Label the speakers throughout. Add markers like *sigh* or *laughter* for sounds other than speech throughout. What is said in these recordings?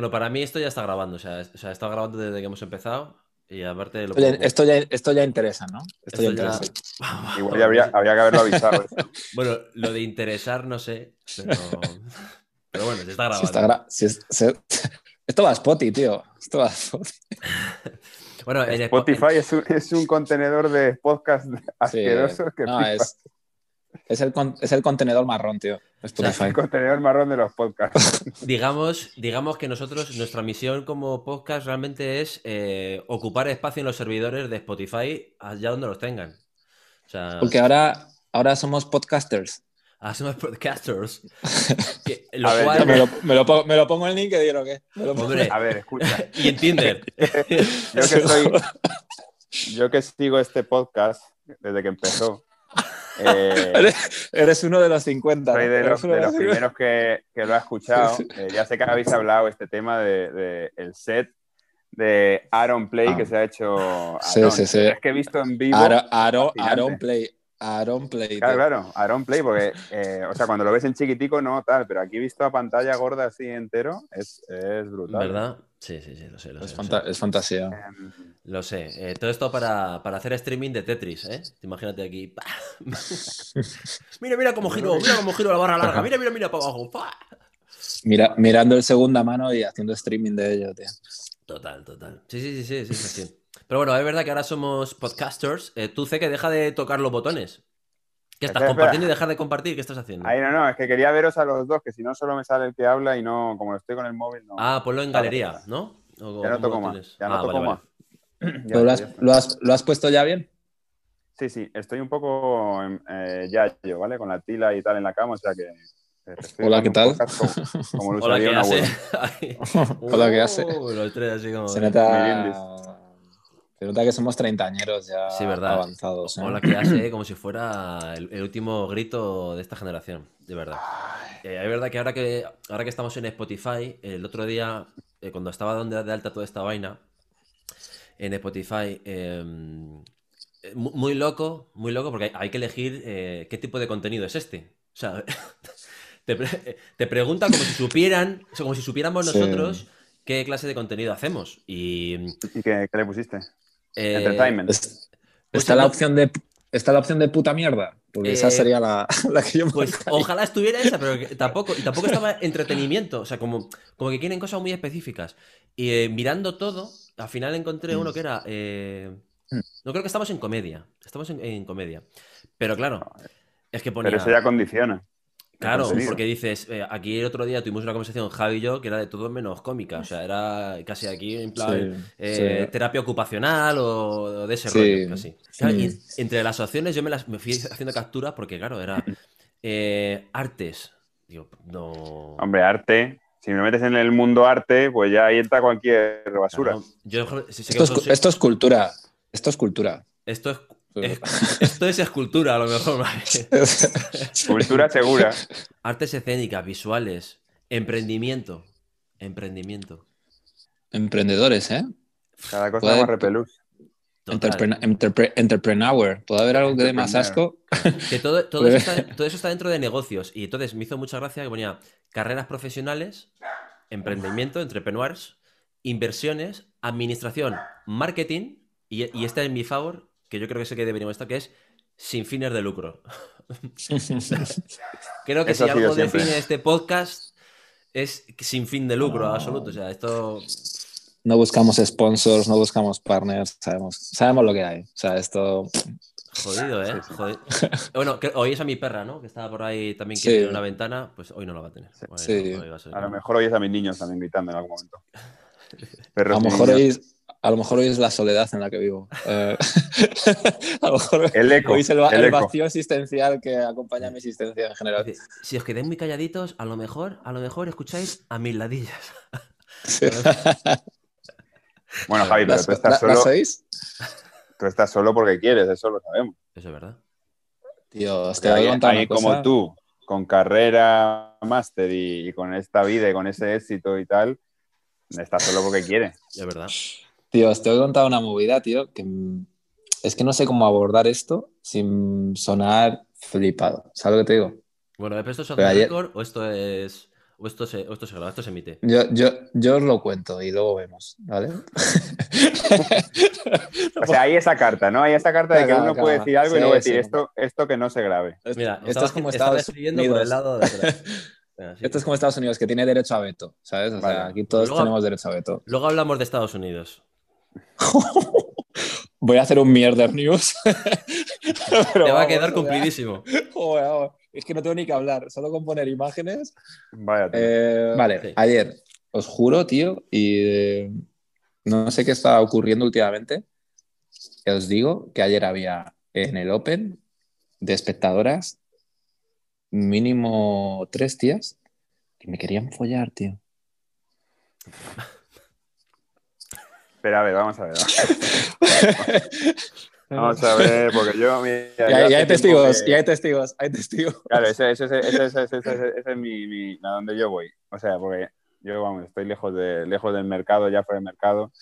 Speaker 1: Bueno, para mí esto ya está grabando, o sea, o sea, está grabando desde que hemos empezado y aparte lo
Speaker 2: Oye,
Speaker 1: pongo-
Speaker 2: esto, ya, esto ya interesa, ¿no? Esto, ya
Speaker 1: esto ya-
Speaker 2: interesa. *laughs*
Speaker 3: Igual ya habría, habría que haberlo avisado. eso. *laughs*
Speaker 1: Bueno, lo de interesar no sé, pero, *laughs* pero bueno, se está grabando.
Speaker 2: Sí, está gra- sí, es- se- Esto va a Spotify, tío. Esto va a Spotify.
Speaker 1: Bueno, en Spo-
Speaker 3: Spotify es un, es un contenedor de podcast
Speaker 2: Sí.
Speaker 3: asquerosos que
Speaker 2: No, es, es, el, con- es el contenedor marrón, tío. Spotify.
Speaker 3: el contenedor marrón de los podcasts. *laughs*
Speaker 1: digamos, digamos que nosotros, nuestra misión como podcast realmente es eh, ocupar espacio en los servidores de Spotify allá donde los tengan. O sea,
Speaker 2: Porque ahora, ahora somos podcasters.
Speaker 1: ahora somos podcasters. *laughs* Que- lo
Speaker 3: A ver,
Speaker 1: cual-
Speaker 2: Me lo, me lo pongo, me lo pongo en LinkedIn o qué? Me lo pongo-
Speaker 1: Hombre,
Speaker 3: A ver, escucha. *laughs*
Speaker 1: y en Tinder.
Speaker 3: Yo que soy, yo que sigo este podcast desde que empezó, eh,
Speaker 2: Eres, eres uno de los 50.
Speaker 3: soy de los, de los
Speaker 2: 50.
Speaker 3: primeros que, que lo ha escuchado.
Speaker 2: Sí,
Speaker 3: Eh, ya sé que habéis hablado este tema de, de el set de Aaron Play
Speaker 2: Ah.
Speaker 3: que se ha hecho.
Speaker 2: Sí,
Speaker 3: Aaron.
Speaker 2: sí, sí.
Speaker 3: Es que he visto en vivo.
Speaker 2: Aaron, Aaron,
Speaker 3: Fascinante.
Speaker 2: Aaron Play. Aaron Play.
Speaker 3: Claro, claro, Aaron Play, porque, *laughs* eh, o sea, cuando lo ves en chiquitico, no tal, pero aquí visto a pantalla gorda así entero, es, es brutal.
Speaker 1: ¿Verdad? Sí, sí, sí, lo sé, lo
Speaker 2: Es,
Speaker 1: sé. lo sé.
Speaker 2: es fantasía.
Speaker 3: Em,
Speaker 1: Lo sé. Eh, todo esto para, para hacer streaming de Tetris, ¿eh? Imagínate aquí. *laughs* mira, mira cómo giro, mira cómo giro la barra larga. Mira, mira, mira para abajo.
Speaker 2: Mira, mirando el segunda mano y haciendo streaming de ello, tío.
Speaker 1: Total, total. Sí, sí, sí, sí, sí, es así. Pero bueno, es verdad que ahora somos podcasters. Eh, tú, sé que deja de tocar los botones. ¿Qué estás
Speaker 3: Espera,
Speaker 1: compartiendo y dejar de compartir? ¿Qué estás haciendo?
Speaker 3: Ahí no, no, es que quería veros a los dos, que si no solo me sale el que habla y no, como estoy con el móvil, no.
Speaker 1: Ah, ponlo en galería, ¿no? ¿O
Speaker 3: ya no toco
Speaker 1: lo
Speaker 3: más, ya no
Speaker 1: Ah,
Speaker 3: toco
Speaker 1: vale,
Speaker 3: más. *clears throat*
Speaker 1: vale.
Speaker 3: Ya
Speaker 2: ¿Pero lo, has,
Speaker 3: ya
Speaker 2: lo has- lo has puesto ya bien?
Speaker 3: Sí, sí, estoy un poco eh, ya yo, ¿vale? Con la tila y tal en la cama, o sea que. eh, estoy
Speaker 2: Hola, ¿qué tal?
Speaker 3: Como, como *laughs* lo
Speaker 1: Hola,
Speaker 3: usaría
Speaker 1: ¿qué hace? *laughs* *laughs*
Speaker 2: Hola, ¿qué hace?
Speaker 1: Uh, los tres así como...
Speaker 2: Se nota, se nota que somos treintañeros ya
Speaker 1: Sí, verdad.
Speaker 2: avanzados. ¿eh?
Speaker 1: Hola, que hace *clears throat* como si fuera el, el último grito de esta generación, de verdad. Eh, es verdad que ahora que ahora que estamos en Spotify, el otro día, eh, cuando estaba donde de alta toda esta vaina, en Spotify, eh, eh, mu- muy loco, muy loco, porque hay, hay que elegir eh, qué tipo de contenido es este. O sea, *laughs* te, pre- te preguntan como si supieran, o sea, como si supiéramos
Speaker 2: Sí.
Speaker 1: nosotros qué clase de contenido hacemos. Y
Speaker 3: ¿Y qué, qué le pusiste?
Speaker 1: Eh,
Speaker 3: Entertainment.
Speaker 2: Es- está, la
Speaker 1: no-
Speaker 2: opción de, está la opción de puta mierda. Porque esa
Speaker 1: Eh,
Speaker 2: sería la, *laughs* la que yo me
Speaker 1: Pues ojalá estuviera esa, pero que tampoco, y tampoco estaba entretenimiento. O sea, como, como que quieren cosas muy específicas. Y eh, mirando todo, al final encontré uno que era. eh, no creo que estamos en comedia. Estamos en, en comedia. Pero claro, es que ponía.
Speaker 3: Pero eso ya condiciona.
Speaker 1: Claro,
Speaker 3: contenido.
Speaker 1: porque dices, eh, aquí el otro día tuvimos una conversación, Javi y yo, que era de todo menos cómica. O sea, era casi aquí en plan
Speaker 2: Sí,
Speaker 1: eh,
Speaker 2: sí.
Speaker 1: terapia ocupacional o, o de ese
Speaker 2: Sí,
Speaker 1: rollo, casi. Claro, y entre las opciones yo me las me fui haciendo capturas porque, claro, era eh, artes. Digo, no.
Speaker 3: Hombre, arte. Si me metes en el mundo arte, pues ya ahí entra cualquier basura.
Speaker 1: Claro, yo sí sé que
Speaker 2: Esto es,
Speaker 1: vosotros-
Speaker 2: esto es cultura. Esto es cultura.
Speaker 1: esto es, es- *laughs* esto es escultura, a lo mejor. *laughs*
Speaker 3: Cultura segura.
Speaker 1: Artes escénicas, visuales, emprendimiento. Emprendimiento.
Speaker 2: Emprendedores, ¿eh?
Speaker 3: Cada cosa
Speaker 2: Puede-
Speaker 3: más repelús.
Speaker 2: Entrepre- entrepreneur. ¿Puede haber algo que dé más asco?
Speaker 1: Que todo, *laughs* todo, eso está, todo eso está dentro de negocios. Y entonces me hizo mucha gracia que ponía carreras profesionales, emprendimiento, entrepreneurs, inversiones, administración, marketing, y, y este es mi favor, que yo creo que es el que deberíamos estar, que es sin fines de lucro. *laughs* Creo que
Speaker 3: Eso
Speaker 1: si algo
Speaker 3: siempre.
Speaker 1: define este podcast es sin fin de lucro absoluto. O sea, esto.
Speaker 2: No buscamos sponsors, no buscamos partners, sabemos, sabemos lo que hay. O sea, esto.
Speaker 1: Jodido, ¿eh? *laughs* Bueno, que, oís a mi perra, ¿no? Que estaba por ahí también
Speaker 2: Sí.
Speaker 1: quiere ir a una ventana, pues hoy no la va a tener. Hoy
Speaker 2: Sí.
Speaker 1: no, hoy a ser-
Speaker 3: A lo mejor oyes a mis niños también gritando en algún momento. *laughs*
Speaker 2: A lo mejor
Speaker 3: niños.
Speaker 2: A lo mejor oís la soledad en la que vivo. Eh, *laughs* a lo mejor
Speaker 3: El eco.
Speaker 2: oís el, va-
Speaker 3: el
Speaker 2: el
Speaker 3: eco.
Speaker 2: vacío existencial que acompaña a mi existencia en general.
Speaker 1: Si os quedáis muy calladitos, a lo mejor, a lo mejor escucháis a mis ladillas.
Speaker 2: Sí. *laughs*
Speaker 3: Bueno, Javi, pero
Speaker 2: ¿Las,
Speaker 3: tú estás, solo, tú estás solo porque quieres, eso lo sabemos.
Speaker 1: Eso es verdad.
Speaker 2: Tío, te voy a
Speaker 3: como tú, con carrera, máster y, y con esta vida y con ese éxito y tal, estás solo porque quieres.
Speaker 1: Es verdad.
Speaker 2: Tío, os te voy a contar una movida, tío, que es que no sé cómo abordar esto sin sonar flipado. ¿Sabes lo que te digo?
Speaker 1: Bueno, ¿esto es
Speaker 2: ayer-
Speaker 1: record o esto es. o esto se, o esto se graba, esto se emite.
Speaker 2: Yo, yo, yo os lo cuento y luego vemos, ¿vale? *laughs*
Speaker 3: O sea, hay esa carta, ¿no? Hay esa carta de que
Speaker 2: Claro,
Speaker 3: uno
Speaker 2: claro.
Speaker 3: puede decir algo y
Speaker 2: Sí,
Speaker 3: luego decir
Speaker 2: sí.
Speaker 3: esto, esto que no se grabe.
Speaker 1: Mira,
Speaker 2: esto es como Estados
Speaker 1: por
Speaker 2: Unidos.
Speaker 1: el lado de atrás. *laughs* Venga, sí.
Speaker 2: Esto es como Estados Unidos, que tiene derecho a veto, ¿sabes? O sea, aquí todos
Speaker 1: Luego-
Speaker 2: tenemos derecho a veto.
Speaker 1: Luego hablamos de Estados Unidos. *laughs*
Speaker 2: Voy a hacer un mierder news. *laughs* Pero
Speaker 1: Te va a quedar cumplidísimo.
Speaker 2: joder, joder. Es que no tengo ni que hablar, solo con poner imágenes.
Speaker 3: Vaya. tío.
Speaker 2: Eh, vale,
Speaker 1: Sí.
Speaker 2: ayer, os juro, tío, y eh, no sé qué está ocurriendo últimamente. que Os digo que ayer había en el Open de espectadoras mínimo tres tías que me querían follar, tío. *laughs*
Speaker 3: Espera, a ver, vamos a ver. Vamos a ver, *laughs* porque yo. mira,
Speaker 2: Y
Speaker 3: yo
Speaker 2: hay, testigos,
Speaker 3: que-
Speaker 2: y hay testigos, hay testigos.
Speaker 3: Claro, ese, ese, ese, ese, es mi, mi- a donde yo voy. O sea, porque yo, vamos, estoy lejos, de, lejos del mercado, ya fuera del mercado,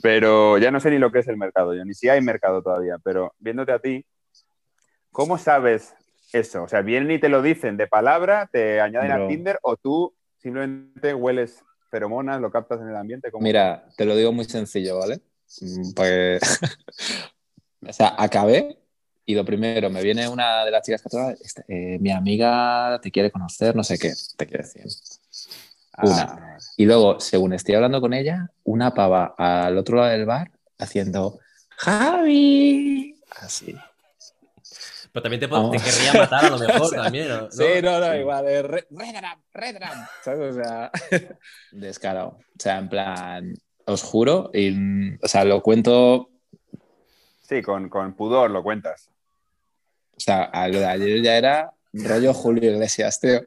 Speaker 3: pero ya no sé ni lo que es el mercado, yo ni si hay mercado todavía, pero viéndote a ti, ¿cómo sabes eso? O sea, vienen y te lo dicen de palabra, te añaden a Tinder o tú simplemente hueles feromonas, lo captas en el ambiente. ¿cómo?
Speaker 2: Mira, te lo digo muy sencillo, ¿vale? Pues, *laughs* o sea, acabé y lo primero, me viene una de las chicas que trabaja, este, eh, mi amiga te quiere conocer, no sé qué, te quiere decir. una.
Speaker 3: Ah,
Speaker 2: Y luego, según estoy hablando con ella, una pava al otro lado del bar haciendo Javi. Así.
Speaker 1: Pero también te,
Speaker 2: Vamos.
Speaker 1: te querría matar a lo *laughs* mejor también. ¿no?
Speaker 2: Sí, no, no, igual. eh, re- Redram, Redram. ¿Sabes? O sea, *laughs* descarado. O sea, en plan, os juro, y, mm, o sea, lo cuento
Speaker 3: sí, con, con pudor lo cuentas.
Speaker 2: O sea, a lo de ayer ya era rollo Julio Iglesias, tío.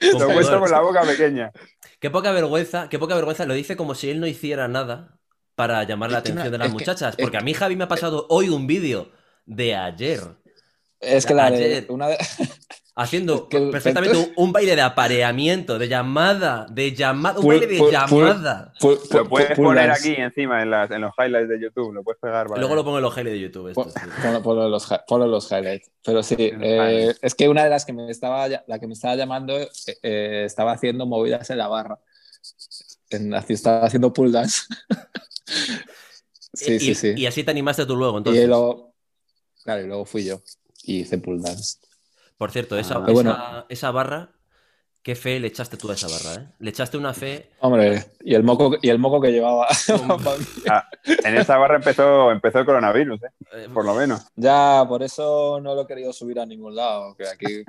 Speaker 3: Lo cuento con la boca pequeña.
Speaker 1: Qué poca vergüenza, qué poca vergüenza. Lo dice como si él no hiciera nada para llamar la atención de las muchachas. Porque a mí Javi me ha pasado hoy un vídeo de ayer
Speaker 2: Es que la de
Speaker 1: Ayer.
Speaker 2: una de- *laughs*
Speaker 1: haciendo
Speaker 2: Es que el
Speaker 1: perfectamente un, baile de apareamiento, de llamada, de llamada, un baile de llamada.
Speaker 2: Pu- pu-
Speaker 3: Lo puedes
Speaker 2: pu-
Speaker 3: poner
Speaker 2: dance.
Speaker 3: aquí encima en, las, en los highlights de YouTube, lo puedes pegar. para-
Speaker 1: Luego lo pongo en los highlights de YouTube. esto, sí.
Speaker 2: Ponlo, ponlo en los, ponlo los highlights. Pero sí, eh, es que una de las que me estaba, la que me estaba llamando eh, eh, estaba haciendo movidas en la barra. En, estaba haciendo pull dance. *laughs* sí,
Speaker 1: y,
Speaker 2: sí, sí.
Speaker 1: y así te animaste tú luego,
Speaker 2: Y,
Speaker 1: entonces.
Speaker 2: luego, claro, y luego fui yo y hice pull.
Speaker 1: Por cierto, esa,
Speaker 3: Ah,
Speaker 1: esa-
Speaker 2: bueno.
Speaker 1: esa barra, qué fe le echaste tú a esa barra, ¿eh? Le echaste una fe.
Speaker 2: Hombre, y el moco, y el moco que llevaba. *laughs*
Speaker 3: Ah, en esa barra empezó, empezó el coronavirus, ¿eh?
Speaker 1: eh,
Speaker 3: por lo menos.
Speaker 2: Ya, por eso no lo he querido subir a ningún lado, que aquí...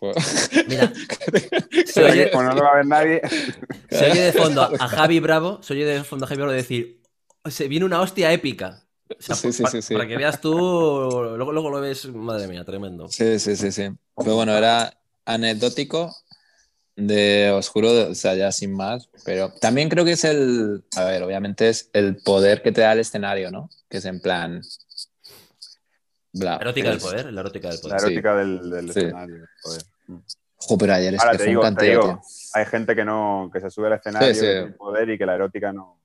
Speaker 2: pues,
Speaker 1: Mira, *laughs* se oye,
Speaker 3: no lo va a ver nadie,
Speaker 1: se oye de fondo a Javi Bravo, se oye de fondo a Javi Bravo decir, se viene una hostia épica. O sea,
Speaker 2: Sí, sí,
Speaker 1: pa-
Speaker 2: sí, sí.
Speaker 1: Para que veas tú, luego, luego lo ves, madre mía, tremendo.
Speaker 2: Sí, sí, sí, sí. Pero bueno, era anecdótico de, os juro, de- o sea, ya sin más, pero también creo que es el, a ver, obviamente es el poder que te da el escenario, ¿no? Que es en plan... Bla,
Speaker 1: La erótica del poder, la erótica del
Speaker 3: la
Speaker 1: poder.
Speaker 2: Sí.
Speaker 3: erótica del, del
Speaker 2: Sí.
Speaker 3: escenario. joder.
Speaker 2: Jo, pero ayer es
Speaker 3: Ahora
Speaker 2: que
Speaker 3: te
Speaker 2: fue
Speaker 3: digo,
Speaker 2: un
Speaker 3: te
Speaker 2: canteo,
Speaker 3: digo, hay gente que no que se sube al escenario
Speaker 2: Sí, sí.
Speaker 3: sin poder y que la erótica no.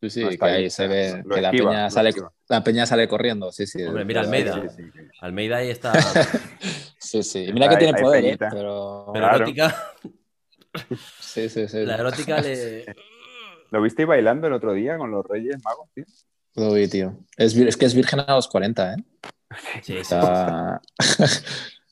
Speaker 2: Sí, sí, que ahí
Speaker 3: ahí,
Speaker 2: se ve
Speaker 3: lo
Speaker 2: que la
Speaker 3: esquiva,
Speaker 2: peña, sale, la peña sale corriendo, sí, sí.
Speaker 1: Hombre, mira. Almeida.
Speaker 3: Sí, sí, sí.
Speaker 1: Almeida ahí está. *laughs*
Speaker 2: Sí, sí. Y mira que tiene poder, ¿eh? Pero...
Speaker 1: Pero
Speaker 3: Claro.
Speaker 1: erótica, *laughs*
Speaker 2: Sí, sí, sí.
Speaker 1: la erótica le. *laughs*
Speaker 3: ¿Lo viste bailando el otro día con los Reyes Magos, tío?
Speaker 2: Lo vi, tío. Es, que es virgen a los 40, ¿eh?
Speaker 1: Sí,
Speaker 2: O
Speaker 1: sí.
Speaker 2: sea,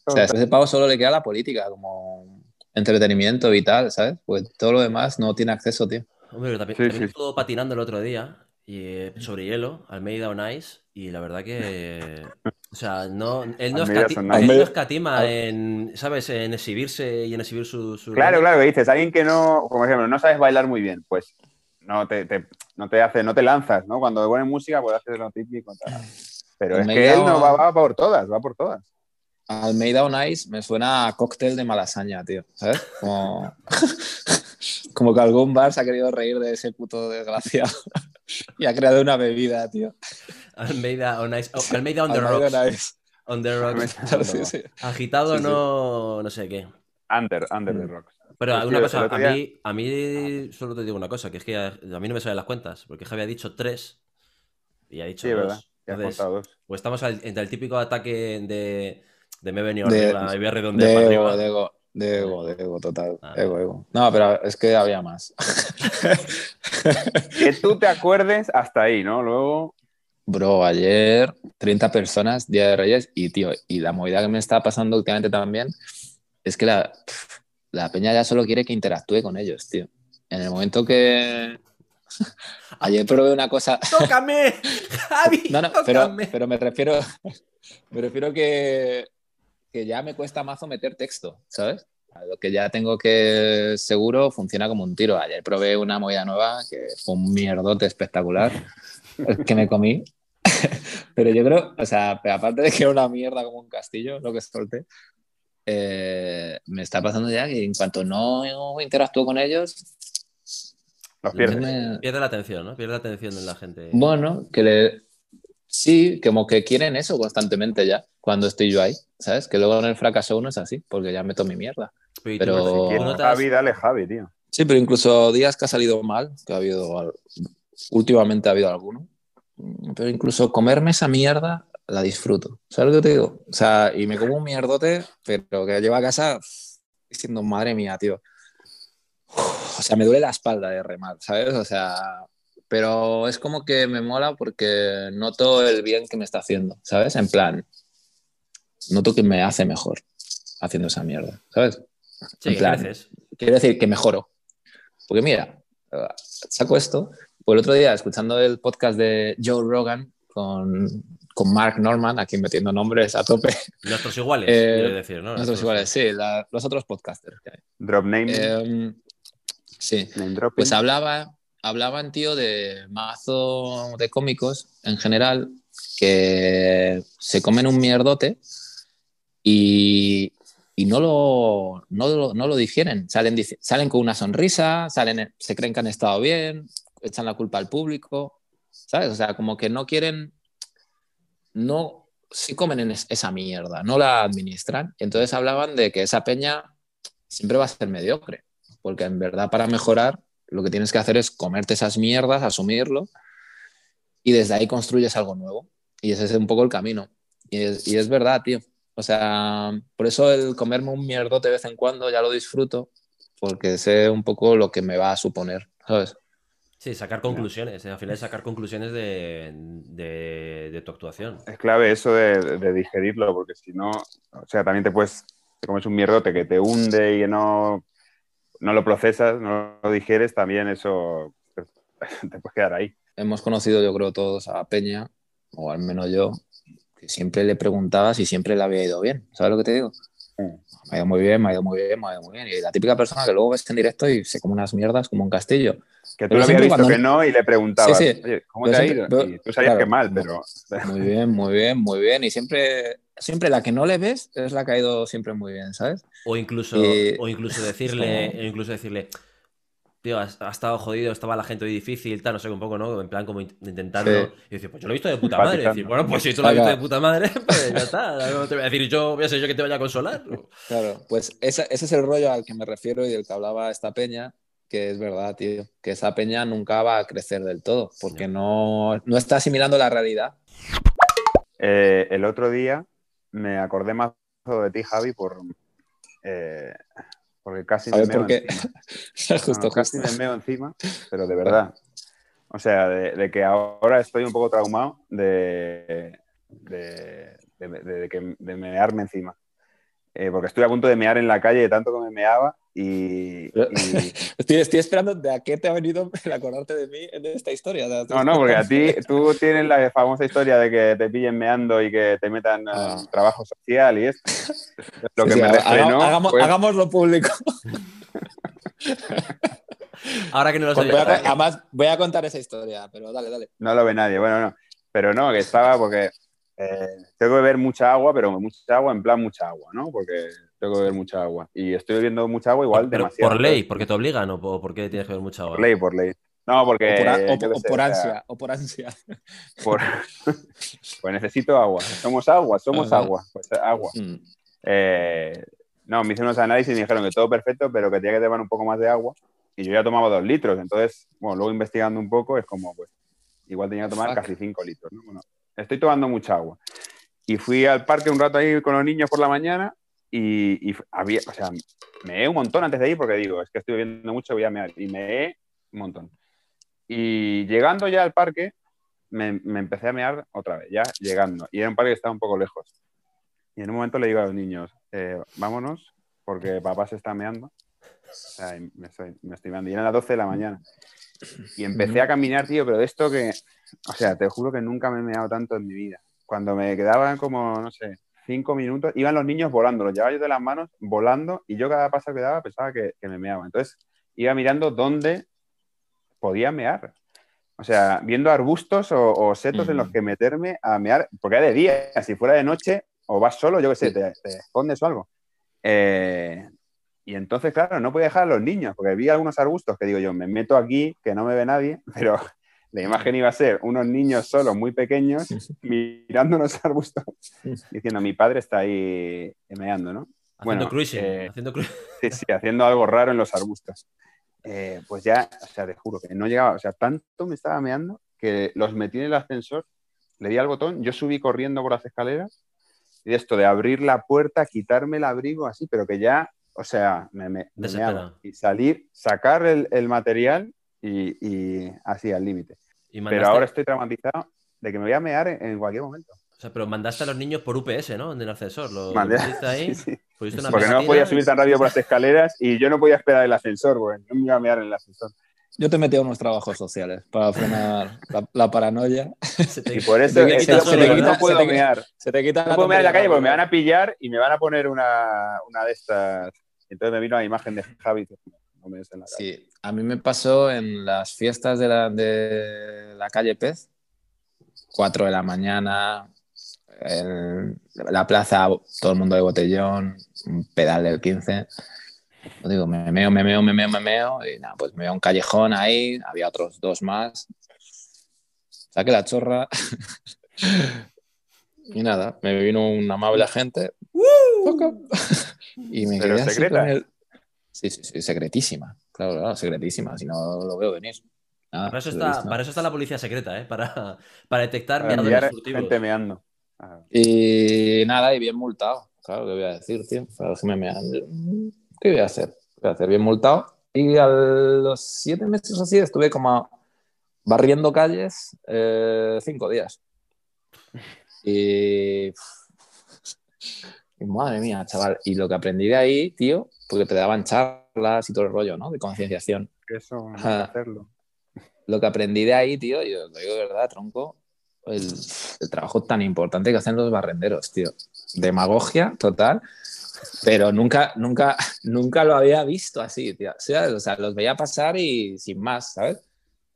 Speaker 2: o sea, a ese pavo solo le queda la política como entretenimiento y tal, ¿sabes? Pues todo lo demás no tiene acceso, tío.
Speaker 1: Hombre, pero también,
Speaker 3: Sí,
Speaker 1: también
Speaker 3: sí.
Speaker 1: estuvo patinando el otro día y, eh, sobre hielo, Almeida on Ice, y la verdad que. O sea, no, él, no él escatima
Speaker 2: Al-
Speaker 1: en, ¿sabes? En exhibirse y en exhibir su. su-
Speaker 3: Claro, claro, que dices, alguien que no, como ejemplo, no sabes bailar muy bien, pues no te, te- no te hace, no te lanzas, ¿no? Cuando ponen música, pues haces lo típico. tal. Pero es que
Speaker 2: Almeida
Speaker 3: él no va, va por todas, va por todas.
Speaker 2: Almeida on Ice me suena a cóctel de malasaña, tío, ¿sabes? Como, *laughs* como que algún bar se ha querido reír de ese puto desgraciado *laughs* y ha creado una bebida, tío.
Speaker 1: Almeida on Ice. oh, Almeida on the
Speaker 2: Almeida
Speaker 1: rocks.
Speaker 2: on Ice.
Speaker 1: On the rocks.
Speaker 2: Sí, sí.
Speaker 1: Agitado,
Speaker 2: Sí, sí.
Speaker 1: no. No sé qué.
Speaker 3: Under, under the
Speaker 2: Mm.
Speaker 3: rocks.
Speaker 1: Pero
Speaker 3: Pues,
Speaker 1: una
Speaker 3: tío,
Speaker 1: cosa, a
Speaker 3: día-
Speaker 1: mí, a mí solo te digo una cosa, que es que a, a mí no me salen las cuentas, porque Javi ha dicho tres y ha dicho
Speaker 3: Sí,
Speaker 1: dos. Entonces, o estamos al- entre el típipico ataque de, de me he venido
Speaker 2: De-
Speaker 1: arriba y voy a redondear
Speaker 2: De
Speaker 1: para arriba.
Speaker 2: De ego, de ego, total.
Speaker 1: Ah.
Speaker 2: Ego, ego. No, pero es que había más. *laughs*
Speaker 3: Que tú te acuerdes hasta ahí, ¿no? Luego,
Speaker 2: Bro, ayer 30 personas, Día de Reyes, y tío, y la movida que me está pasando últimamente también es que la, la peña ya solo quiere que interactúe con ellos, tío. En el momento que... *laughs* ayer probé una cosa... *laughs*
Speaker 1: ¡Tócame! ¡Javi!
Speaker 2: No, no, pero,
Speaker 1: tócame!
Speaker 2: pero me refiero, me refiero que, que ya me cuesta mazo meter texto, ¿sabes? A Lo que ya tengo que seguro funciona como un tiro. Ayer probé una movida nueva que fue un mierdote espectacular que me comí. *laughs* Pero yo creo, o sea, pero aparte de que era una mierda como un castillo, lo que solté, eh, me está pasando ya que en cuanto no interactúo con ellos,
Speaker 3: los pierdes.
Speaker 2: me-
Speaker 1: Pierde la atención, ¿no? Pierde la atención de la gente.
Speaker 2: Bueno, que le... Sí, como que quieren eso constantemente ya, cuando estoy yo ahí, ¿sabes? Que luego en el fracaso uno es así, porque ya meto mi mierda.
Speaker 1: Pero, ¿y tú
Speaker 2: pero-
Speaker 1: no- tú
Speaker 3: ¿Quieres
Speaker 1: no te has-
Speaker 3: Javi, dale Javi, tío.
Speaker 2: Sí, pero incluso días que ha salido mal, que ha habido... al- Últimamente ha habido alguno, pero incluso comerme esa mierda la disfruto, ¿sabes lo que te digo? O sea, y me como un mierdote, pero que llevo a casa diciendo, madre mía, tío. Uf, o sea, me duele la espalda de remar, ¿sabes? O sea, pero es como que me mola porque noto el bien que me está haciendo, ¿sabes? En plan, noto que me hace mejor haciendo esa mierda, ¿sabes?
Speaker 1: Sí,
Speaker 2: en plan. Quiero decir que mejoro. Porque mira, saco esto. Pues el otro día, escuchando el podcast de Joe Rogan con, con Mark Norman, aquí metiendo nombres a tope.
Speaker 1: Nuestros iguales,
Speaker 2: Eh,
Speaker 1: quiero decir, ¿no?
Speaker 2: Nosotros iguales, sí, la- los otros podcasters que hay.
Speaker 3: Drop name,
Speaker 2: Eh, sí,
Speaker 3: name dropping.
Speaker 2: pues hablaba, hablaban, tío, de mazo de cómicos en general que se comen un mierdote y, y no, lo, no, lo, no lo digieren. Salen, salen con una sonrisa, salen, se creen que han estado bien, echan la culpa al público, ¿sabes? O sea, como que no quieren, no, sí comen en es- esa mierda, no la administran. Entonces hablaban de que esa peña siempre va a ser mediocre, porque en verdad para mejorar lo que tienes que hacer es comerte esas mierdas, asumirlo y desde ahí construyes algo nuevo. Y ese es un poco el camino. Y es, y es verdad, tío. O sea, por eso el comerme un mierdote de vez en cuando ya lo disfruto, porque sé un poco lo que me va a suponer, ¿sabes?
Speaker 1: Sí, sacar conclusiones. eh, Al final, sacar conclusiones de, de- de tu actuación.
Speaker 3: Es clave eso de, de digerirlo, porque si no, o sea, también te puedes, te comes un mierdote que te hunde y que no, no lo procesas, no lo digieres, también eso *laughs* te, te puede quedar ahí.
Speaker 2: Hemos conocido, yo creo, todos a Peña, o al menos yo, que siempre le preguntaba si siempre le había ido bien. ¿Sabes lo que te digo?
Speaker 3: Mm.
Speaker 2: Me ha ido muy bien, me ha ido muy bien, me ha ido muy bien. Y la típica persona que luego ves en directo y se come unas mierdas como un castillo.
Speaker 3: Que tú
Speaker 2: Pero
Speaker 3: lo habías visto
Speaker 2: cuando-
Speaker 3: que no y le preguntabas,
Speaker 2: Sí, sí.
Speaker 3: oye, ¿cómo
Speaker 2: Pero
Speaker 3: te ha
Speaker 2: siempre-
Speaker 3: ido?
Speaker 2: pero-
Speaker 3: Y tú sabías
Speaker 2: claro.
Speaker 3: que mal, pero
Speaker 2: Muy bien, muy bien, muy bien. Y siempre, siempre la que no le ves es la que ha ido siempre muy bien, ¿sabes?
Speaker 1: O incluso, o incluso *laughs* decirle, o incluso decirle, tío, ha, estado jodido, estaba la gente hoy difícil, tal, no sé, un poco, ¿no? En plan como in- intentando.
Speaker 2: Sí.
Speaker 1: Y decir, pues yo lo he visto de puta madre. Y decir, bueno, pues si tú lo has visto de puta madre, *laughs* pues ya está. No te voy a decir yo, voy a ser yo que te vaya a consolar. *laughs*
Speaker 2: Claro, pues ese es el rollo al que me refiero y del que hablaba esta peña, que es verdad, tío, que esa peña nunca va a crecer del todo, porque no, no está asimilando la realidad.
Speaker 3: Eh, el otro día me acordé más de ti, Javi, por eh, porque casi me meo encima. *laughs*
Speaker 2: justo,
Speaker 3: casi me meo encima, pero de verdad. O sea, de, de que ahora estoy un poco traumado de, de, de- de- de que- de mearme encima. Eh, porque estoy a punto de mear en la calle de tanto que me meaba y, y- *laughs*
Speaker 2: Estoy, estoy esperando de a qué te ha venido *laughs* el acordarte de mí en esta historia. O sea,
Speaker 3: No, no, porque a ti *laughs* tú tienes la famosa historia de que te pillen meando y que te metan
Speaker 2: Ah.
Speaker 3: trabajo social y esto. Lo
Speaker 2: Sí,
Speaker 3: que
Speaker 2: sí,
Speaker 3: me
Speaker 2: haga-
Speaker 3: refrenó
Speaker 2: hagamos,
Speaker 3: fue-
Speaker 2: hagámoslo público.
Speaker 1: Ahora que no lo
Speaker 2: Voy
Speaker 1: sabía.
Speaker 2: a- además, voy a contar esa historia, pero dale, dale.
Speaker 3: No lo ve nadie, bueno, no. Pero no, que estaba porque eh, tengo que beber mucha agua, pero mucha agua en plan mucha agua, ¿no? Porque tengo que beber mucha agua. Y estoy bebiendo mucha agua igual
Speaker 1: Pero
Speaker 3: demasiado.
Speaker 1: por ley, porque te obligan o por, por qué tienes que ver mucha hora.
Speaker 3: Por ley, por ley. No, porque...
Speaker 2: o por, a- o-
Speaker 3: yo qué
Speaker 2: o
Speaker 3: sé,
Speaker 2: por
Speaker 3: o sea,
Speaker 2: ansia, o por ansia.
Speaker 3: por- *laughs* pues necesito agua. Somos agua, somos
Speaker 2: Ajá.
Speaker 3: agua. Pues agua.
Speaker 2: Mm.
Speaker 3: Eh, no, me hicieron unos análisis y me dijeron que todo perfecto, pero que tenía que tomar un poco más de agua. Y yo ya tomaba dos litros. Entonces, bueno, luego investigando un poco, es como, pues, igual tenía que tomar
Speaker 2: Fuck.
Speaker 3: casi cinco litros. ¿no? Bueno, estoy tomando mucha agua. Y fui al parque un rato ahí con los niños por la mañana y, y había, o sea, me he un montón antes de ir porque digo, es que estoy viendo mucho, voy a mear. Y me he un montón. Y llegando ya al parque, me, me empecé a mear otra vez, ya llegando. Y era un parque que estaba un poco lejos. Y en un momento le digo a los niños, eh, vámonos, porque papá se está meando. O sea, me, estoy, me estoy meando. Y eran las 12 de la mañana. Y empecé a caminar, tío, pero de esto que, o sea, te juro que nunca me he meado tanto en mi vida. Cuando me quedaban como, no sé, cinco minutos, iban los niños volando, los llevaba yo de las manos, volando, y yo cada paso que daba pensaba que, que me meaba. Entonces, iba mirando dónde podía mear. O sea, viendo arbustos o, o setos en los que meterme a mear, porque era de día, si fuera de noche, o vas solo, yo qué sé, te, te escondes o algo. Eh, y entonces, claro, no podía dejar a los niños, porque vi algunos arbustos que digo yo, me meto aquí, que no me ve nadie, *laughs* pero la imagen iba a ser unos niños solos muy pequeños *laughs* mirando unos arbustos *laughs* diciendo, mi padre está ahí meando, ¿no?
Speaker 1: Haciendo
Speaker 3: Bueno,
Speaker 1: cruising.
Speaker 3: eh,
Speaker 1: haciendo cru- *laughs*
Speaker 3: Sí, sí, haciendo algo raro en los arbustos. Eh, pues ya, o sea, te juro que no llegaba, o sea, tanto me estaba meando que los metí en el ascensor, le di al botón, yo subí corriendo por las escaleras y esto de abrir la puerta, quitarme el abrigo así, pero que ya, o sea, me, me, me
Speaker 1: Desesperado.
Speaker 3: meaba. y salir, sacar el, el material y, y así al límite.
Speaker 1: Y
Speaker 3: Pero
Speaker 1: mandaste-
Speaker 3: ahora estoy traumatizado de que me voy a mear en, en cualquier momento.
Speaker 1: O sea, pero mandaste a los niños por UPS, ¿no? En el ascensor. Lo
Speaker 3: Mandé-
Speaker 1: ahí. *laughs*
Speaker 3: Sí, sí. Porque no podía subir tan rápido por las escaleras y yo no podía esperar el ascensor, porque no me iba a mear en el ascensor.
Speaker 2: Yo te metí a unos trabajos sociales para frenar la, la paranoia. *laughs*
Speaker 1: se te-
Speaker 3: Y por eso
Speaker 2: Se te
Speaker 3: es
Speaker 2: quita se te
Speaker 3: no
Speaker 2: quita-
Speaker 3: puedo
Speaker 2: se te
Speaker 3: mear.
Speaker 2: Se te quita
Speaker 3: No puedo mear en la calle porque me van
Speaker 2: a...
Speaker 3: pillar y me van a poner una, una de estas. Entonces me vino la imagen de Javi. no me des en la.
Speaker 2: Sí, a mí me pasó en las fiestas de la, de la calle Pez, 4 de la mañana, la plaza, todo el mundo de botellón, un pedal del 15. Yo digo, me meo, me meo, me meo, me meo, y nada, pues me veo un callejón ahí, había otros dos más. Saqué la chorra. *laughs* y nada, me vino un amable agente. Toco. *laughs* y me
Speaker 3: Pero
Speaker 2: quedé así
Speaker 3: secreta.
Speaker 2: con él. Sí, sí, sí, secretísima. Claro, claro, secretísima. Si no lo veo venir. Nada,
Speaker 1: Para eso, está, para eso está la policía secreta, ¿eh? Para, *laughs* para detectar
Speaker 3: Para
Speaker 1: furtivos.
Speaker 3: gente meando. Ah,
Speaker 2: Y nada, y bien multado. Claro, ¿qué voy a decir, tío? Para que me mean. ¿Qué voy a hacer? ¿Qué voy a hacer? Bien multado. Y a los siete meses así estuve como barriendo calles eh, cinco días. Y... *laughs* y madre mía, chaval. Y lo que aprendí de ahí, tío, porque te daban charlas y todo el rollo, ¿no? De concienciación.
Speaker 3: eso, no hacerlo.
Speaker 2: Lo que aprendí de ahí, tío, yo lo digo de verdad, tronco, el, el trabajo tan importante que hacen los barrenderos, tío. Demagogia total, pero nunca, nunca, nunca lo había visto así, tío. O sea, o sea, los veía pasar y sin más, ¿sabes?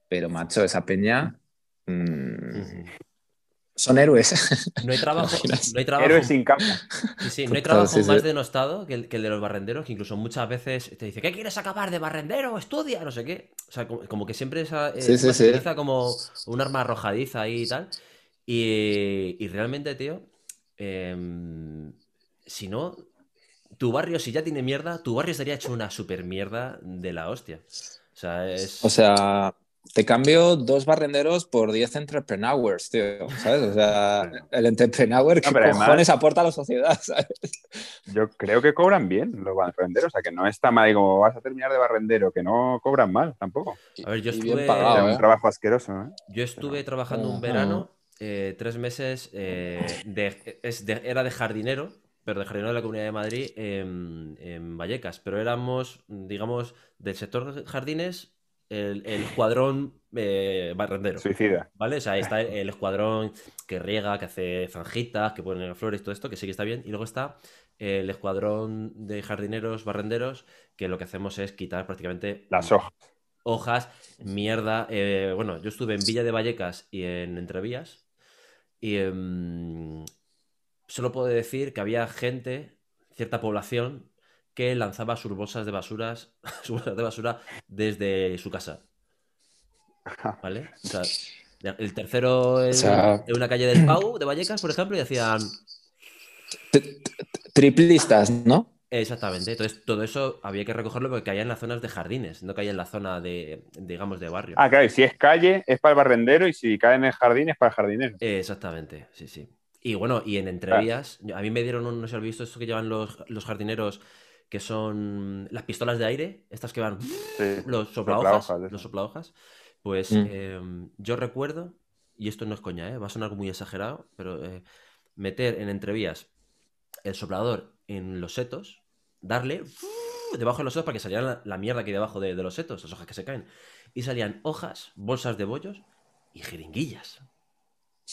Speaker 2: Pero, macho, esa peña mm,
Speaker 1: Ujú.
Speaker 2: Son héroes.
Speaker 1: No hay *laughs* trabajo, no hay trabajo,
Speaker 3: Héroes sin capa.
Speaker 1: sí, sí, no hay trabajo
Speaker 2: sí, sí.
Speaker 1: más denostado que el, que el de los barrenderos, que incluso muchas veces te dice, ¿qué quieres acabar de barrendero? Estudia, no sé qué. O sea, como, como que siempre esa, eh,
Speaker 2: Sí, sí,
Speaker 1: se
Speaker 2: sí.
Speaker 1: utiliza como un arma arrojadiza ahí y tal. Y, y realmente, tío, em, si no, tu barrio, si ya tiene mierda, tu barrio estaría hecho una super mierda de la hostia. O sea, es...
Speaker 2: O sea, te cambio dos barrenderos por 10 entrepreneurs, tío, ¿sabes? O sea, *laughs* el entrepreneur que
Speaker 3: además-
Speaker 2: cojones aporta a la sociedad, *laughs* ¿sabes?
Speaker 3: Yo creo que cobran bien los barrenderos. O sea, que no está mal. Y como vas a terminar de barrendero, que no cobran mal tampoco.
Speaker 1: A ver, yo
Speaker 2: bien
Speaker 1: estuve-
Speaker 2: pagado,
Speaker 3: es
Speaker 2: ¿eh?
Speaker 3: un trabajo asqueroso, ¿eh?
Speaker 1: Yo estuve trabajando un verano, eh, tres meses, eh, de- es de- era de jardinero, pero de jardinero de la Comunidad de Madrid en, en Vallecas. Pero éramos, digamos, del sector de jardines, el, el escuadrón eh, barrendero.
Speaker 3: Suicida.
Speaker 1: ¿Vale? O sea, ahí está el, el escuadrón que riega, que hace zanjitas, que pone flores, todo esto, que sí que está bien. Y luego está el escuadrón de jardineros, barrenderos, que lo que hacemos es quitar prácticamente
Speaker 3: Las hojas.
Speaker 1: hojas, mierda. eh, bueno, yo estuve en Villa de Vallecas y en Entrevías. Y em, solo puedo decir que había gente, cierta población, que lanzaba sus bolsas de basuras, *laughs* sus bolsas de basura desde su casa. ¿Vale? O sea, el tercero en,
Speaker 2: O sea-
Speaker 1: en una calle del Pau de Vallecas, por ejemplo, y hacían.
Speaker 2: Triplistas, ¿no?
Speaker 1: Exactamente. Entonces, todo eso había que recogerlo porque caía en las zonas de jardines, no caía en la zona de, digamos, de barrio.
Speaker 3: Ah, claro, y si es calle, es para el barrendero. Y si cae en el jardín, es para el jardinero.
Speaker 1: Exactamente, sí, sí. Y bueno, y en entrevías, a mí me dieron, un, no sé si has visto esto que llevan los, los jardineros, que son las pistolas de aire, estas que van,
Speaker 3: Sí. *laughs*
Speaker 1: los soplahojas, los soplahojas. Pues
Speaker 2: Mm.
Speaker 1: em, yo recuerdo, y esto no es coña, ¿eh? va a sonar muy exagerado, pero eh, meter en entrevías el soplador en los setos, darle *laughs* debajo de los setos para que saliera la, la mierda que hay debajo de, de los setos, las hojas que se caen. Y salían hojas, bolsas de bollos y jeringuillas.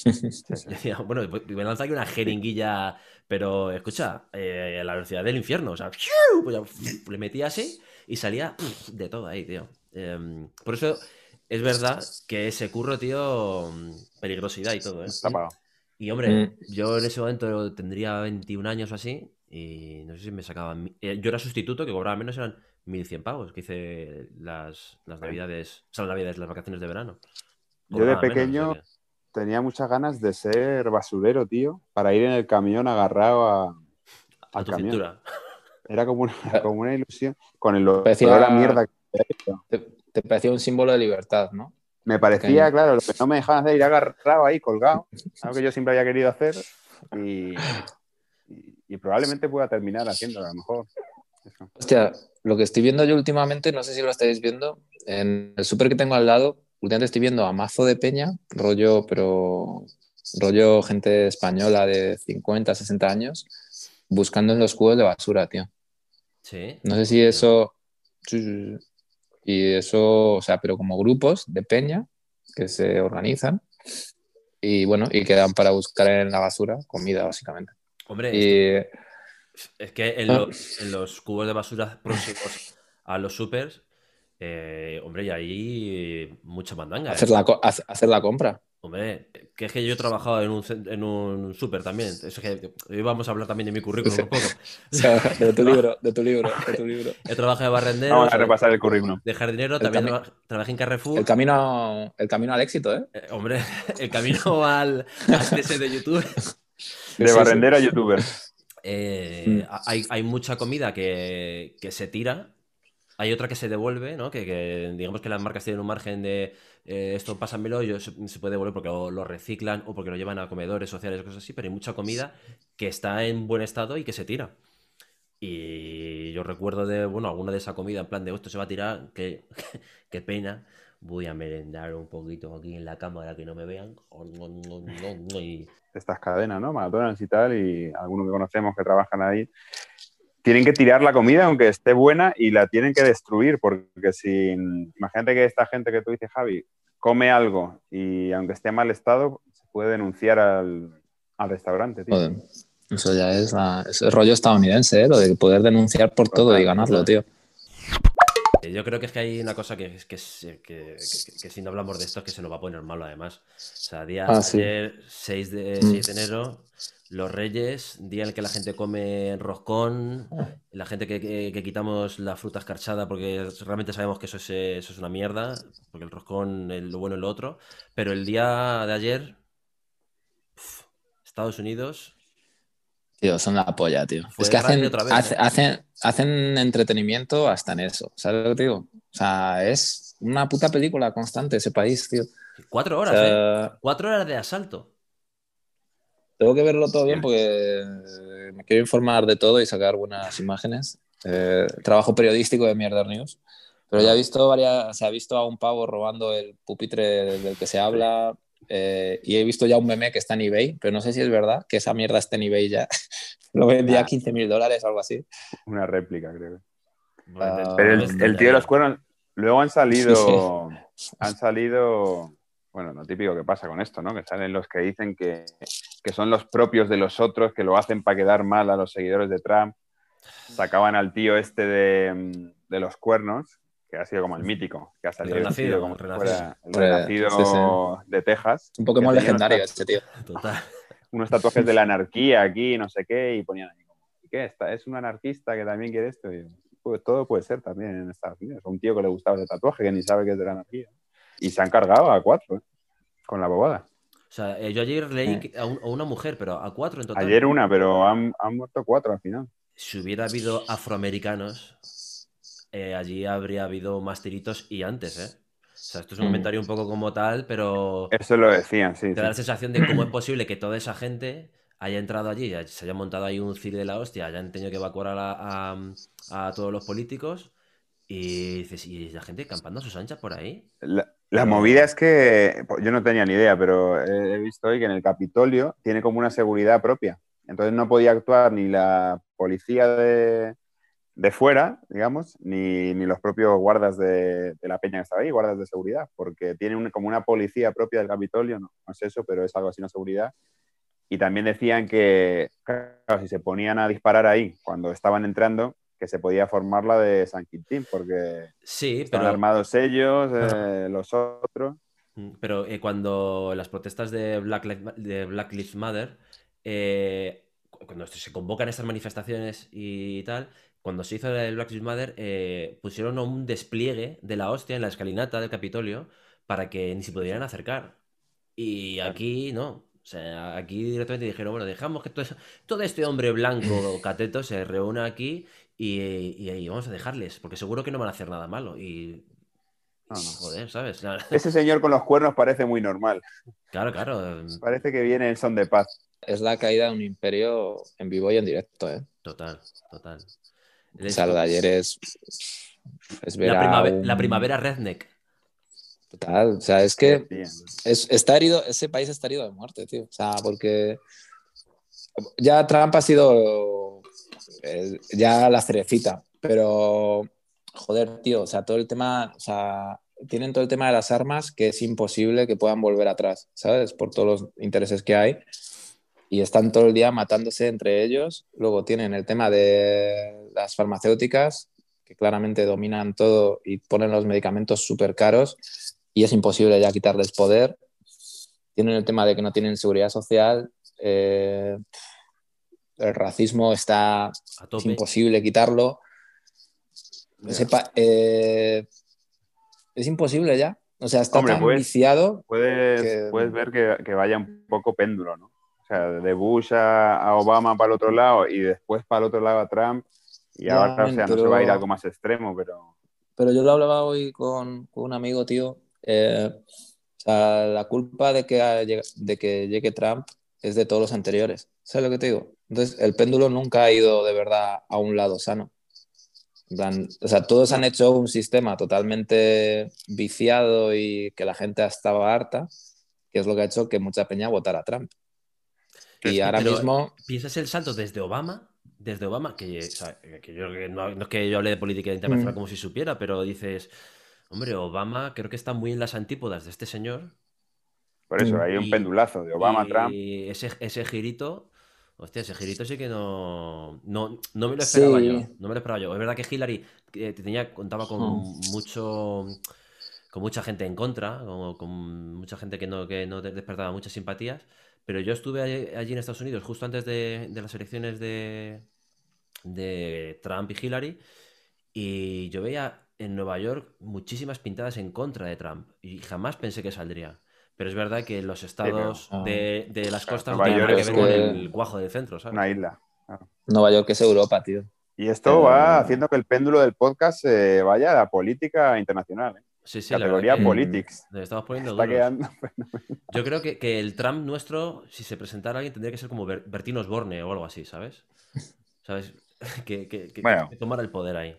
Speaker 1: *laughs* Decía, bueno, pues, me lanza aquí una jeringuilla, pero escucha, eh, a la velocidad del infierno, o sea, pues ya, le metía así y salía de todo ahí, tío. Em, por eso es verdad que ese curro, tío, peligrosidad y todo, ¿eh?
Speaker 3: Está.
Speaker 1: Y hombre,
Speaker 2: Mm.
Speaker 1: yo en ese momento tendría 21 años o así y no sé si me sacaban... eh, Yo era sustituto, que cobraba menos, eran 1.100 pavos, que hice las, las navidades, o sea, las navidades, las vacaciones de verano.
Speaker 3: Yo de
Speaker 1: menos,
Speaker 3: tenía muchas ganas de ser basurero, tío, para ir en el camión agarrado a,
Speaker 1: a
Speaker 3: al
Speaker 1: tu
Speaker 3: camión.
Speaker 1: cintura.
Speaker 3: Era como una, como una ilusión. Con el
Speaker 2: Parecía-
Speaker 3: olor a mierda que
Speaker 2: Te, te parecía un símbolo de libertad, ¿no?
Speaker 3: Me parecía,
Speaker 2: Pequeño.
Speaker 3: claro, lo que no me dejaban hacer, ir agarrado ahí, colgado, *laughs* algo que yo siempre había querido hacer y, y- y probablemente pueda terminar haciéndolo a lo mejor. Eso.
Speaker 2: Hostia, lo que estoy viendo yo últimamente, no sé si lo estáis viendo, en el súper que tengo al lado, últimamente estoy viendo a mazo de peña, rollo, pero rollo gente española de 50, 60 años, buscando en los cubos de basura, tío.
Speaker 1: Sí.
Speaker 2: No sé si eso... Y eso, o sea, pero como grupos de peña que se organizan y bueno, y quedan para buscar en la basura comida, básicamente.
Speaker 1: Hombre, es que,
Speaker 2: Y
Speaker 1: es que en,
Speaker 2: Ah.
Speaker 1: los, en los cubos de basura próximos a los supers, eh, hombre, y ahí mucha mandanga. ¿eh?
Speaker 2: hacer la, co- hace- hacer la compra.
Speaker 1: Hombre, que es que yo he trabajado en un, en un súper también. Es que hoy vamos a hablar también de mi currículum un poco. *laughs*
Speaker 2: O sea, de tu *laughs* libro, de tu libro, de tu libro.
Speaker 1: He trabajado de barrendero,
Speaker 3: Vamos a repasar el currículum.
Speaker 1: de jardinero,
Speaker 2: El
Speaker 1: también
Speaker 2: cami-
Speaker 1: traba- trabajé en Carrefour.
Speaker 2: El camino, el camino al éxito, ¿eh?
Speaker 1: Eh, hombre, *laughs* el camino al, al de YouTube.
Speaker 3: De
Speaker 2: sí,
Speaker 3: barrendero a youtuber.
Speaker 1: Eh,
Speaker 2: Mm.
Speaker 1: hay, hay mucha comida que, que se tira, hay otra que se devuelve, ¿no? Que, que digamos que las marcas tienen un margen de eh, esto pásamelo, yo se, se puede devolver porque lo, lo reciclan o porque lo llevan a comedores sociales, cosas así, pero hay mucha comida que está en buen estado y que se tira. Y yo recuerdo de, bueno, alguna de esa comida, en plan de, "Oh, esto se va a tirar, qué, *laughs* qué pena. Voy a merendar un poquito aquí en la cámara que no me vean. Y
Speaker 3: Estas cadenas, ¿no? McDonald's y tal, y algunos que conocemos que trabajan ahí. Tienen que tirar la comida aunque esté buena y la tienen que destruir, porque si. Imagínate que esta gente que tú dices, Javi, come algo y aunque esté en mal estado, se puede denunciar al, al restaurante, tío.
Speaker 2: Joder, eso ya es, la- es el rollo estadounidense, ¿eh? Lo de poder denunciar por todo y ganarlo, tío.
Speaker 1: Eh, Yo creo que es que hay una cosa que, que, que- que- que- que si no hablamos de esto es que se nos va a poner malo además. O sea, día
Speaker 2: Ah, sí.
Speaker 1: ayer, 6 de,
Speaker 2: Mm.
Speaker 1: 6 de enero, los Reyes, día en el que la gente come roscón, la gente que, que- que quitamos la fruta escarchada porque realmente sabemos que eso es, eh, eso es una mierda, porque el roscón es lo bueno y lo otro. Pero el día de ayer, Estados Unidos,
Speaker 2: Tío, son la polla, tío. Es que hacen,
Speaker 1: otra vez,
Speaker 2: hace-
Speaker 1: ¿eh?
Speaker 2: hacen, hacen entretenimiento hasta en eso. ¿Sabes lo que digo? O sea, es una puta película constante ese país, tío.
Speaker 1: cuatro
Speaker 2: O
Speaker 1: horas, ¿eh? Cuatro horas de asalto.
Speaker 2: Tengo que verlo todo bien porque me quiero informar de todo y sacar buenas imágenes. Eh, trabajo periodístico de Mierder News. Pero ya he visto varias, se ha visto a un pavo robando el pupitre del que se habla. eh, y he visto ya un meme que está en eBay, pero no sé si es verdad que esa mierda está en eBay ya. *laughs* Lo vendía a
Speaker 3: Ah.
Speaker 2: 15 mil dólares o algo así.
Speaker 3: Una réplica, creo.
Speaker 2: Ah,
Speaker 3: Pero el, el tío de los cuernos, luego han salido, *laughs*
Speaker 2: Sí,
Speaker 3: han salido, bueno, lo típico que pasa con esto, ¿no? Que salen los que dicen que, que son los propios de los otros, que lo hacen para quedar mal a los seguidores de Trump. Sacaban al tío este de, mm, de los cuernos, que ha sido como el mítico, que ha salido
Speaker 1: renacido,
Speaker 3: como
Speaker 1: renacido.
Speaker 3: fuera el
Speaker 2: Re-
Speaker 3: renacido
Speaker 2: sí,
Speaker 3: de Texas.
Speaker 2: Un Pokémon legendario este tío.
Speaker 1: Total.
Speaker 3: unos tatuajes de la *laughs* anarquía aquí, no sé qué, y ponían ahí como, ¿y qué? Esta- ¿Es un anarquista que también quiere esto? Y, pues, todo puede ser también en Estados Unidos. Un tío que le gustaba ese tatuaje que ni sabe que es de la anarquía. Y se han cargado a cuatro, ¿eh? con la bobada.
Speaker 1: O sea, eh, yo ayer leí a, un- a una mujer, pero a cuatro en total.
Speaker 3: Ayer una, pero han, han muerto cuatro al final.
Speaker 1: Si hubiera habido afroamericanos, eh, allí habría habido más tiritos y antes, ¿eh? sea, esto es un
Speaker 2: Mm.
Speaker 1: comentario un poco como tal, pero
Speaker 3: Eso lo decían, sí.
Speaker 1: te da la sensación de cómo es *clears throat* posible que toda esa gente haya entrado allí, se haya montado ahí un ciri de la hostia, hayan tenido que evacuar a, la- a- a todos los políticos y dices, ¿y la gente campando a sus anchas por ahí?
Speaker 3: La, la
Speaker 1: Pero-
Speaker 3: movida es que pues, yo no tenía ni idea, pero he, he visto hoy que en el Capitolio tiene como una seguridad propia. Entonces no podía actuar ni la policía de, de fuera, digamos, ni, ni los propios guardas de, de la peña que estaba ahí, guardas de seguridad, porque tiene un- como una policía propia del Capitolio, no, no es eso, pero es algo así, una seguridad. Y también decían que, claro, si se ponían a disparar ahí cuando estaban entrando, que se podía formar la de San Quintín, porque
Speaker 1: Sí,
Speaker 3: están
Speaker 1: pero,
Speaker 3: armados ellos, eh, los otros.
Speaker 1: Mm, pero eh, cuando las protestas de Black, de Black Lives Matter, eh, cu- cuando se convocan estas manifestaciones y tal, cuando se hizo el Black Lives Matter, pusieron un despliegue de la hostia en la escalinata del Capitolio para que ni se pudieran acercar. Y aquí no. O sea, aquí directamente dijeron, bueno, dejamos que todo, eso- todo este hombre blanco cateto se reúna aquí y, y- y vamos a dejarles, porque seguro que no van a hacer nada malo. Y,
Speaker 3: No, no.
Speaker 1: joder, ¿sabes?
Speaker 3: Ese señor con los cuernos parece muy normal.
Speaker 1: Claro, claro.
Speaker 3: Parece que viene en son de paz.
Speaker 2: Es la caída de un imperio en vivo y en directo, ¿eh?
Speaker 1: Total, total.
Speaker 2: O sea, lo de ayer es, es ver
Speaker 1: la,
Speaker 2: un-
Speaker 1: primavera redneck.
Speaker 2: Total, o sea, es que es- está herido, ese país está herido de muerte, tío. O sea, porque ya Trump ha sido eh, ya la cerecita, pero joder, tío, o sea, todo el tema, o sea, tienen todo el tema de las armas que es imposible que puedan volver atrás, ¿sabes? Por todos los intereses que hay. Y están todo el día matándose entre ellos. Luego tienen el tema de las farmacéuticas, que claramente dominan todo y ponen los medicamentos súper caros y es imposible ya quitarles poder. Tienen el tema de que no tienen seguridad social. eh, el racismo está
Speaker 1: A
Speaker 2: es
Speaker 1: tope.
Speaker 2: imposible quitarlo. Ese pa- eh, es imposible ya. O sea, está
Speaker 3: Hombre,
Speaker 2: tan
Speaker 3: pues,
Speaker 2: viciado.
Speaker 3: Puedes,
Speaker 2: Que-
Speaker 3: puedes ver que, que vaya un poco péndulo, ¿no? O sea, de Bush a, a Obama para el otro lado y después para el otro lado a Trump. Y
Speaker 2: Ya,
Speaker 3: ahora, o sea, no se va a ir a algo más extremo, pero...
Speaker 2: Pero yo lo hablaba hoy con, con un amigo, tío. eh, o sea, la culpa de que, de que llegue Trump es de todos los anteriores. ¿Sabes lo que te digo? Entonces, el péndulo nunca ha ido de verdad a un lado sano. Plan, o sea, todos han hecho un sistema totalmente viciado y que la gente estaba harta, que es lo que ha hecho que mucha peña votara a Trump.
Speaker 1: Pero
Speaker 2: Y ahora mismo,
Speaker 1: ¿Piensas el salto desde Obama? Desde Obama, que, o sea, que yo no, no es que yo hable de política internacional
Speaker 2: Mm.
Speaker 1: como si supiera, pero dices, hombre, Obama creo que está muy en las antípodas de este señor.
Speaker 3: Por eso,
Speaker 2: Mm.
Speaker 3: hay un
Speaker 1: Y-
Speaker 3: pendulazo de Obama a
Speaker 1: y
Speaker 3: Trump.
Speaker 1: ese, ese girito, hostia, ese girito sí que no, no, no me lo esperaba
Speaker 2: Sí.
Speaker 1: yo. No me lo esperaba yo. Es verdad que Hillary eh, tenía, contaba con
Speaker 2: Hmm.
Speaker 1: mucho con mucha gente en contra, con, con mucha gente que no, que no despertaba muchas simpatías, pero yo estuve allí, allí en Estados Unidos justo antes de, de las elecciones de, de Trump y Hillary y yo veía en Nueva York muchísimas pintadas en contra de Trump y jamás pensé que saldría. Pero es verdad que los estados
Speaker 2: pero-
Speaker 1: de, de las costas no tienen nada que
Speaker 2: York
Speaker 1: ver con
Speaker 2: que-
Speaker 1: el cuajo del centro, ¿sabes?
Speaker 3: Una isla.
Speaker 2: Nueva York es Europa, tío.
Speaker 3: Y esto
Speaker 2: Pero-
Speaker 3: va haciendo que el péndulo del podcast se vaya a la política internacional. ¿eh?
Speaker 1: Sí, sí, la
Speaker 3: Categoría
Speaker 1: que
Speaker 3: politics.
Speaker 1: nos estamos poniendo
Speaker 3: Está quedando... *laughs*
Speaker 1: Yo creo que, que el Trump nuestro, si se presentara alguien, tendría que ser como Ber- Bertín Osborne o algo así, ¿sabes? ¿Sabes? *laughs* Que, que, que-
Speaker 3: Bueno.
Speaker 1: que tomara el poder ahí.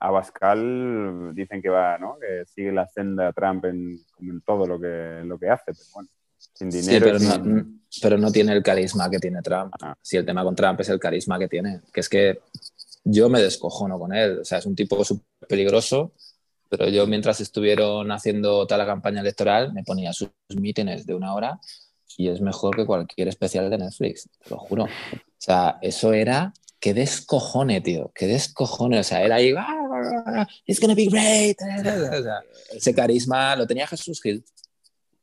Speaker 3: Abascal dicen que va, ¿no? Que sigue la senda Trump en, en todo lo que, lo que hace, pero bueno, sin
Speaker 2: Sí,
Speaker 3: dinero.
Speaker 2: pero
Speaker 3: sin-
Speaker 2: no, pero no tiene el carisma que tiene Trump.
Speaker 3: Ah.
Speaker 2: Si el tema con Trump es el carisma que tiene, que es que yo me descojono con él. O sea, es un tipo súper peligroso, pero yo mientras estuvieron haciendo toda la campaña electoral me ponía sus mítines de una hora y es mejor que cualquier especial de Netflix, te lo juro. O sea, eso era... ¡Qué descojone, tío! ¡Qué descojone! O sea, era ahí... "Ah, It's gonna be great. *laughs* O sea, ese carisma lo tenía Jesús Gil.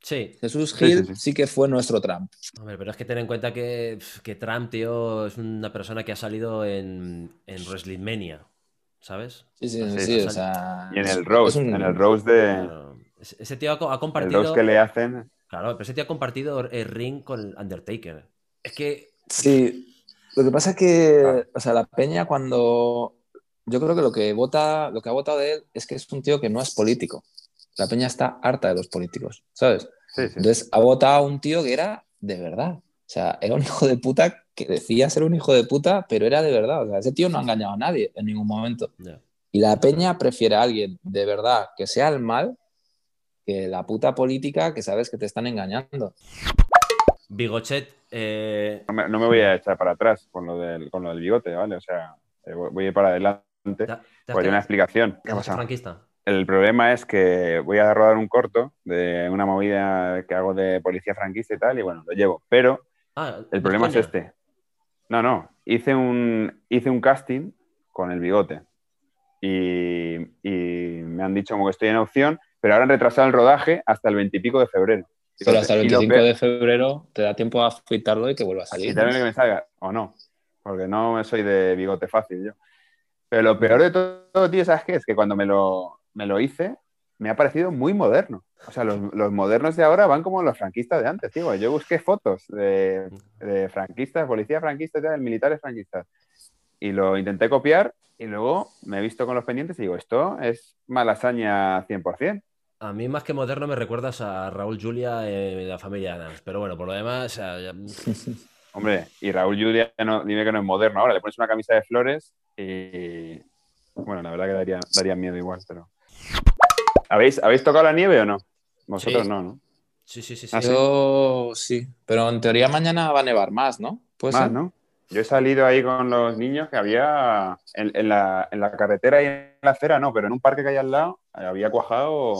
Speaker 1: Sí,
Speaker 2: Jesús Gil
Speaker 3: sí, sí.
Speaker 2: sí que fue nuestro Trump.
Speaker 1: hombre, pero es que ten en cuenta que, que Trump, tío, es una persona que ha salido en, en WrestleMania, ¿sabes?
Speaker 2: Sí, sí,
Speaker 3: Sí,
Speaker 2: sí,
Speaker 1: sí.
Speaker 2: o sea...
Speaker 3: Y en el
Speaker 2: un-
Speaker 3: en el roast de...
Speaker 1: Ese tío ha, ha
Speaker 3: El
Speaker 1: compartido.
Speaker 3: roast que le hacen...
Speaker 1: Claro, pero ese tío ha compartido el ring con el Undertaker. Es que.
Speaker 2: Sí, lo que pasa es que, o sea, la peña cuando... Yo creo que lo que vota, lo que ha votado de él es que es un tío que no es político. La peña está harta de los políticos, ¿sabes?
Speaker 3: Sí, sí.
Speaker 2: Entonces ha votado a un tío que era de verdad. O sea, era un hijo de puta que decía ser un hijo de puta, pero era de verdad. O sea, ese tío no ha engañado a nadie en ningún momento. Y la peña prefiere a alguien de verdad que sea el mal que la puta política que sabes que te están engañando.
Speaker 1: Bigochet, eh,
Speaker 3: No me, no me voy a echar para atrás con lo del, con lo del bigote, ¿vale? O sea, eh, voy a ir para adelante.
Speaker 1: ¿te, te has
Speaker 3: Pues hay una explicación. ¿Qué pasado?
Speaker 1: franquista?
Speaker 3: El problema es que voy a rodar un corto de una movida que hago de policía franquista y tal, y bueno, lo llevo. Pero
Speaker 1: Ah,
Speaker 3: el problema es este. No, no. Hice un, hice un casting con el bigote. Y, y me han dicho como que estoy en opción, pero ahora han retrasado el rodaje hasta el 20 y pico de febrero.
Speaker 2: Pero hasta el
Speaker 3: Y lo
Speaker 2: 25
Speaker 3: peor-
Speaker 2: de febrero te da tiempo a afeitarlo y que vuelva a salir.
Speaker 3: Y también que me salga, o no, porque no soy de bigote fácil yo. Pero lo peor de todo, tío, ¿sabes qué? Es que cuando me lo, me lo hice, me ha parecido muy moderno. O sea, los, los modernos de ahora van como los franquistas de antes, tío. Yo busqué fotos de, de franquistas, policía franquista y tal, militares franquistas. Y lo intenté copiar y luego me he visto con los pendientes y digo, esto es malasaña 100%.
Speaker 1: A mí más que moderno me recuerdas a Raúl Julia eh, de la familia Adams. Pero bueno, por lo demás, o sea, ya-
Speaker 3: Hombre, y Raúl Julia, no, dime que no es moderno ahora, le pones una camisa de flores y. Bueno, la verdad que daría, daría miedo igual, pero. ¿Habéis, ¿Habéis tocado la nieve o no? Vosotros
Speaker 1: Sí.
Speaker 3: no, ¿no?
Speaker 1: sí, sí, sí. sí.
Speaker 3: Ah, sí.
Speaker 2: Yo sí, pero en teoría mañana va a nevar más, ¿no? Pues
Speaker 3: Más, ¿no? Yo he salido ahí con los niños que había en, en la, en la carretera y en la acera, no, pero en un parque que hay al lado había cuajado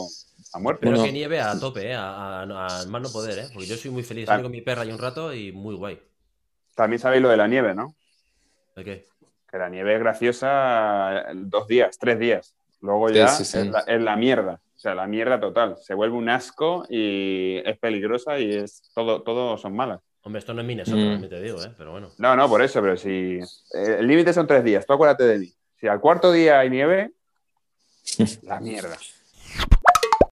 Speaker 3: a muerte.
Speaker 1: Pero
Speaker 2: Bueno.
Speaker 1: que nieve a tope, ¿eh? A, a- a más no poder, ¿eh? Porque yo soy muy feliz. Con mi perra ahí un rato y muy guay.
Speaker 3: También sabéis lo de la nieve, ¿no?
Speaker 1: ¿De qué?
Speaker 3: Que la nieve es graciosa dos días, tres días. Luego ya
Speaker 2: sí, sí.
Speaker 3: Es, la, es la mierda. O sea, la mierda total. Se vuelve un asco y es peligrosa y es todo, todo son malas.
Speaker 1: Hombre, esto no es Minnesota,
Speaker 2: Mm.
Speaker 1: también te digo, ¿eh? Pero bueno.
Speaker 3: No, no, por eso, pero si. eh, el límite son tres días, tú acuérdate de mí. Si al cuarto día hay nieve, *laughs* la mierda.